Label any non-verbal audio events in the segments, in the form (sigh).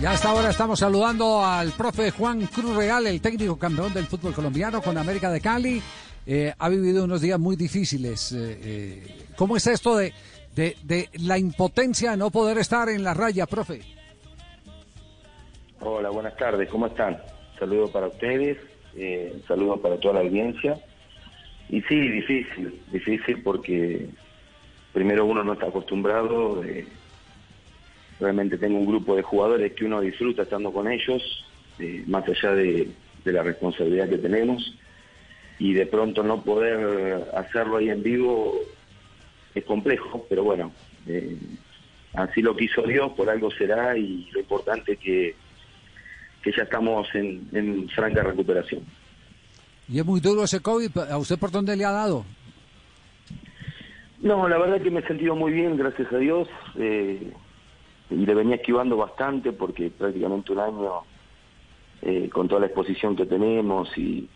Ya hasta ahora estamos saludando al profe Juan Cruz Real, el técnico campeón del fútbol colombiano con América de Cali. Eh, ha vivido unos días muy difíciles. Eh, eh, ¿Cómo es esto de, de, la impotencia de no poder estar en la raya, profe? Hola, buenas tardes, ¿cómo están? Saludos para ustedes, saludos para toda la audiencia. Y sí, difícil, difícil porque primero uno no está acostumbrado. Realmente tengo un grupo de jugadores que uno disfruta estando con ellos, más allá de, de la responsabilidad que tenemos y de pronto no poder hacerlo ahí en vivo es complejo, pero bueno, eh, así lo quiso Dios, por algo será y lo importante es que, que ya estamos en, en franca recuperación. ¿Y es muy duro ese COVID? ¿A usted por dónde le ha dado? No, la verdad que me he sentido muy bien, gracias a Dios. Eh, y le venía esquivando bastante porque prácticamente un año eh, con toda la exposición que tenemos y,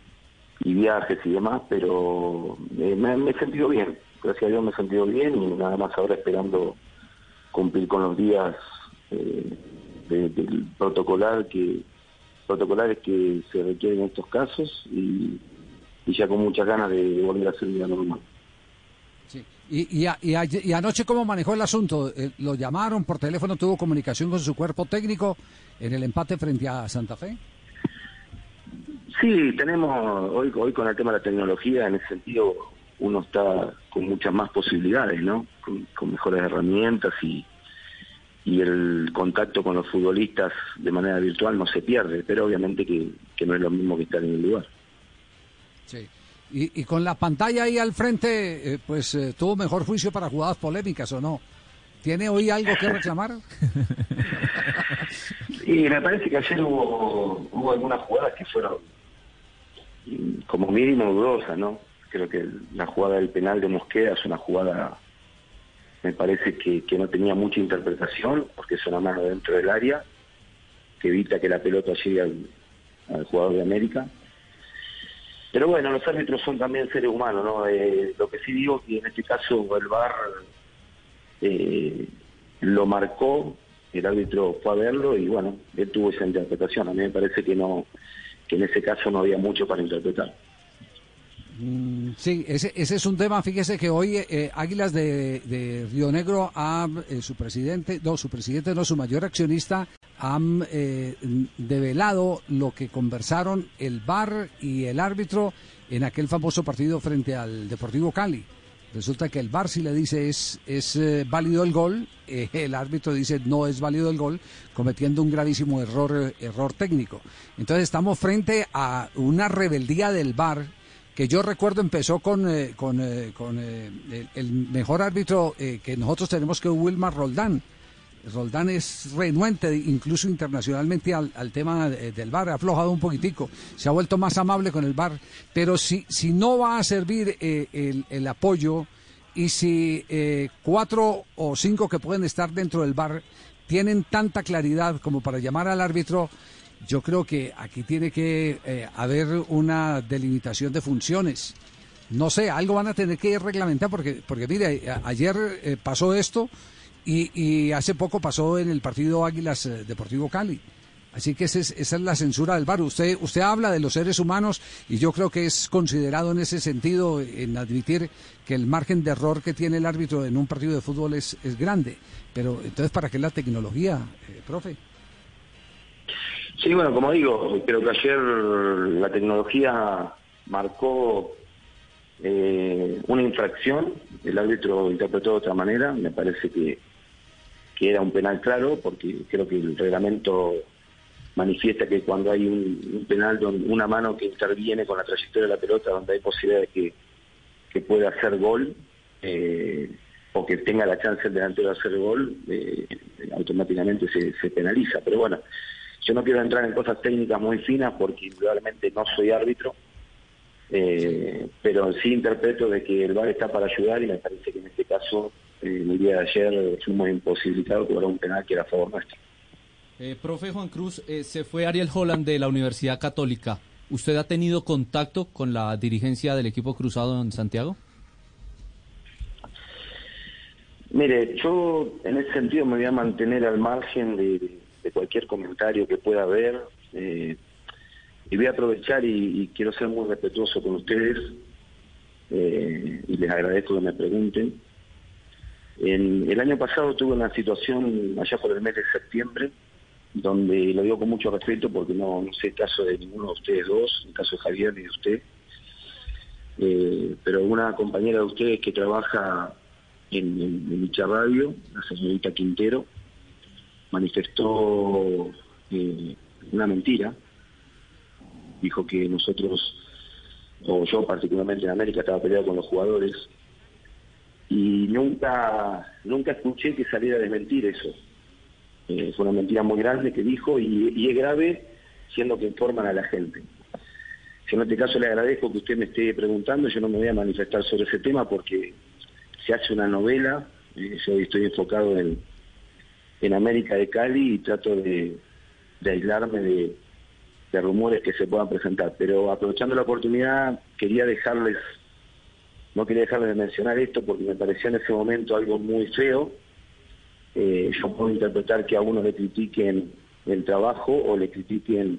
viajes y demás, pero eh, me, he sentido bien, gracias a Dios me he sentido bien y nada más ahora esperando cumplir con los días eh, de, del protocolar que protocolares que se requieren en estos casos y, y ya con muchas ganas de, volver a hacer vida normal. Sí. ¿Y, y, y, y, anoche cómo manejó el asunto? Eh, ¿Lo llamaron por teléfono? ¿Tuvo comunicación con su cuerpo técnico en el empate frente a Santa Fe? Sí, tenemos hoy, hoy con el tema de la tecnología, en ese sentido, uno está con muchas más posibilidades, ¿no? Con, con mejores herramientas y, y el contacto con los futbolistas de manera virtual no se pierde, pero obviamente que, que no es lo mismo que estar en el lugar. Sí. Y, y con la pantalla ahí al frente, eh, pues eh, tuvo mejor juicio para jugadas polémicas o no. ¿Tiene hoy algo que reclamar? (laughs) sí, me parece que ayer hubo, hubo algunas jugadas que fueron como mínimo dudosa, ¿no? Creo que la jugada del penal de Mosqueda es una jugada, me parece que, que no tenía mucha interpretación, porque es una mano dentro del área, que evita que la pelota llegue al jugador de América. Pero bueno, los árbitros son también seres humanos, ¿no? Eh, lo que sí digo que en este caso el VAR eh, lo marcó, el árbitro fue a verlo y bueno, él tuvo esa interpretación. A mí me parece que no que en ese caso no había mucho para interpretar. Mm, sí, ese, ese es un tema. Fíjese que hoy eh, Águilas de, de, Río Negro, ha, eh, su presidente, no, su presidente, no, su mayor accionista, han eh, develado lo que conversaron el VAR y el árbitro en aquel famoso partido frente al Deportivo Cali. Resulta que el VAR si le dice es, es eh, válido el gol, eh, el árbitro dice no es válido el gol, cometiendo un gravísimo error, error técnico. Entonces estamos frente a una rebeldía del VAR que yo recuerdo empezó con, con el, el, mejor árbitro que nosotros tenemos que Wilmar Roldán. Roldán es renuente incluso internacionalmente al, al tema de, del VAR, ha aflojado un poquitico, se ha vuelto más amable con el VAR, pero si, si no va a servir eh, el, el, apoyo y si eh, cuatro o cinco que pueden estar dentro del VAR tienen tanta claridad como para llamar al árbitro, yo creo que aquí tiene que eh, haber una delimitación de funciones. No sé, algo van a tener que reglamentar porque, porque mire, ayer eh, pasó esto y, y, hace poco pasó en el partido Águilas eh, Deportivo Cali. Así que esa es, esa es, la censura del VAR. Usted, usted habla de los seres humanos y yo creo que es considerado en ese sentido en admitir que el margen de error que tiene el árbitro en un partido de fútbol es, es grande. Pero entonces, ¿para qué la tecnología, eh, profe? Sí, bueno, como digo, creo que ayer la tecnología marcó eh, una infracción, el árbitro interpretó de otra manera, me parece que que era un penal claro, porque creo que el reglamento manifiesta que cuando hay un, penal, donde una mano que interviene con la trayectoria de la pelota, donde hay posibilidad de que, que pueda hacer gol, eh, o que tenga la chance el delantero de hacer gol, eh, automáticamente se, penaliza. Pero bueno, yo no quiero entrar en cosas técnicas muy finas porque indudablemente no soy árbitro, eh, pero sí interpreto de que el VAR está para ayudar y me parece que en este caso eh, el día de ayer fuimos imposibilitados por un penal que era a favor nuestro. Eh, profe Juan Cruz, eh, se fue Ariel Holland de la Universidad Católica. ¿Usted ha tenido contacto con la dirigencia del equipo cruzado en Santiago? Mire, yo en ese sentido me voy a mantener al margen de, de, cualquier comentario que pueda haber. Eh, y voy a aprovechar y, quiero ser muy respetuoso con ustedes eh, y les agradezco que me pregunten. En, el año pasado tuve una situación allá por el mes de septiembre donde lo digo con mucho respeto porque no, sé caso de ninguno de ustedes dos, el caso de Javier ni de usted, eh, pero una compañera de ustedes que trabaja en, en, Radio, la señorita Quintero, manifestó eh, una mentira, dijo que nosotros, o yo particularmente en América, estaba peleado con los jugadores, y nunca, nunca escuché que saliera a desmentir eso. Eh, fue una mentira muy grande que dijo y, es grave siendo que informan a la gente. Yo en este caso le agradezco que usted me esté preguntando, yo no me voy a manifestar sobre ese tema porque se hace una novela, eh, yo estoy enfocado en, en América de Cali y trato de, aislarme de, de rumores que se puedan presentar. Pero aprovechando la oportunidad, quería dejarles, no quería dejarles de mencionar esto porque me pareció en ese momento algo muy feo, eh, yo puedo interpretar que a uno le critiquen el trabajo o le critiquen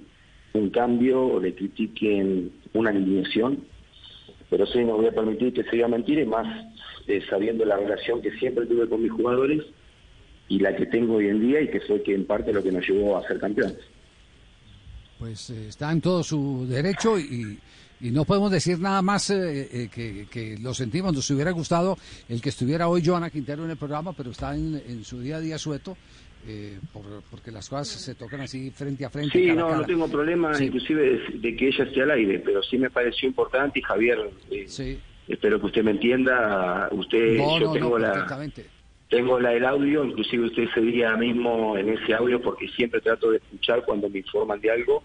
un cambio o le critiquen una alineación, pero sí no voy a permitir que se diga mentira y más eh, sabiendo la relación que siempre tuve con mis jugadores y la que tengo hoy en día y que fue que en parte lo que nos llevó a ser campeones. Pues eh, está en todo su derecho y, y no podemos decir nada más eh, eh, que, lo sentimos, nos hubiera gustado el que estuviera hoy Joana Quintero en el programa, pero está en, su día a día sueto. Eh, porque las cosas se tocan así frente a frente. Sí, no, no tengo problema inclusive de, que ella esté al aire, pero sí me pareció importante y Javier, espero que usted me entienda, usted, yo tengo la... Tengo la, el audio, inclusive usted ese día mismo en ese audio, porque siempre trato de escuchar cuando me informan de algo,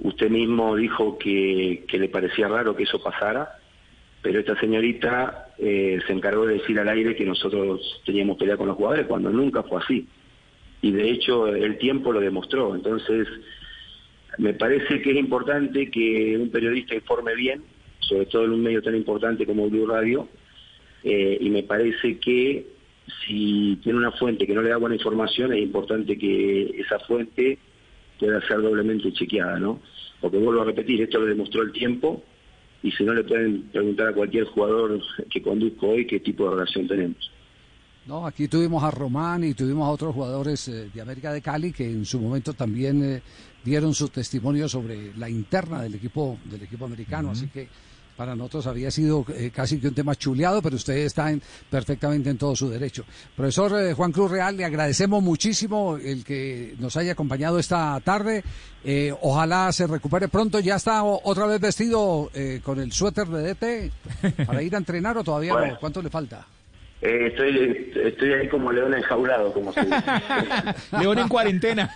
Usted mismo dijo que, le parecía raro que eso pasara, pero esta señorita eh, se encargó de decir al aire que nosotros teníamos pelea con los jugadores cuando nunca fue así. Y de hecho el tiempo lo demostró. Entonces, me parece que es importante que un periodista informe bien, sobre todo en un medio tan importante como Blue Radio, eh, y me parece que si tiene una fuente que no le da buena información, es importante que esa fuente pueda ser doblemente chequeada, ¿no? Porque vuelvo a repetir, esto lo demostró el tiempo y si no le pueden preguntar a cualquier jugador que conduzco hoy qué tipo de relación tenemos. No, aquí tuvimos a Román y tuvimos a otros jugadores eh, de América de Cali que en su momento también eh, dieron su testimonio sobre la interna del equipo del equipo americano, así que para nosotros había sido eh, casi que un tema chuleado, pero usted está perfectamente en todo su derecho. Profesor eh, Juan Cruz Real, le agradecemos muchísimo el que nos haya acompañado esta tarde. Eh, ojalá se recupere pronto. ¿Ya está otra vez vestido con el suéter de DT para ir a entrenar o todavía no? ¿Cuánto le falta? estoy, estoy ahí como león enjaulado, como se dice. (laughs) león en cuarentena.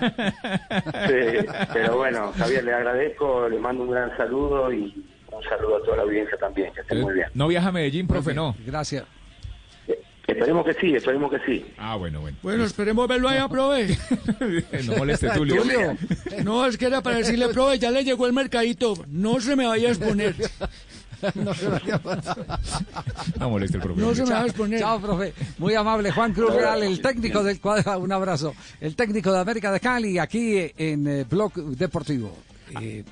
sí, pero bueno, Javier, le agradezco, le mando un gran saludo y un saludo a toda la audiencia también, que estén muy bien. ¿No viaja a Medellín, profe? No. Gracias. Eh, esperemos que sí, esperemos que sí. Ah, bueno, bueno. Bueno, esperemos verlo allá, prove. (laughs) no moleste, (laughs) Tulio. Tulio. No, es que era para decirle, prove, ya le llegó el mercadito. No se me vaya a exponer. (laughs) No se vaya a No moleste el profe. No se me vaya a exponer. Chao, profe. Muy amable. Juan Cruz Real, el técnico del cuadro. Un abrazo. El técnico de América de Cali, aquí en eh, Blog Deportivo. Eh,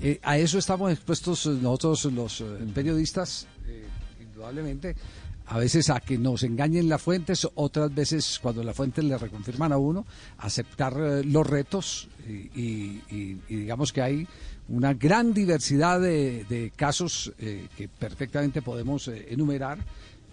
eh, a eso estamos expuestos nosotros los eh, periodistas, eh, indudablemente, a veces a que nos engañen las fuentes, otras veces cuando las fuentes le reconfirman a uno, aceptar los retos y, digamos que hay una gran diversidad de, casos que perfectamente podemos enumerar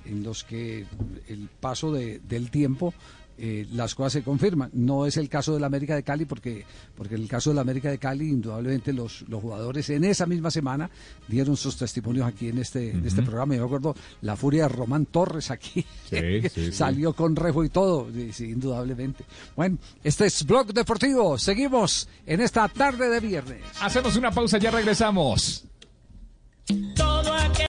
en los que el paso del tiempo eh, las cosas se confirman. No es el caso de la América de Cali, porque, porque en el caso de la América de Cali, indudablemente los, los jugadores en esa misma semana dieron sus testimonios aquí en este, en este programa. Yo me acuerdo la furia de Román Torres aquí, (laughs) salió con rejo y todo, indudablemente. Bueno, este es Blog Deportivo. Seguimos en esta tarde de viernes. Hacemos una pausa, ya regresamos.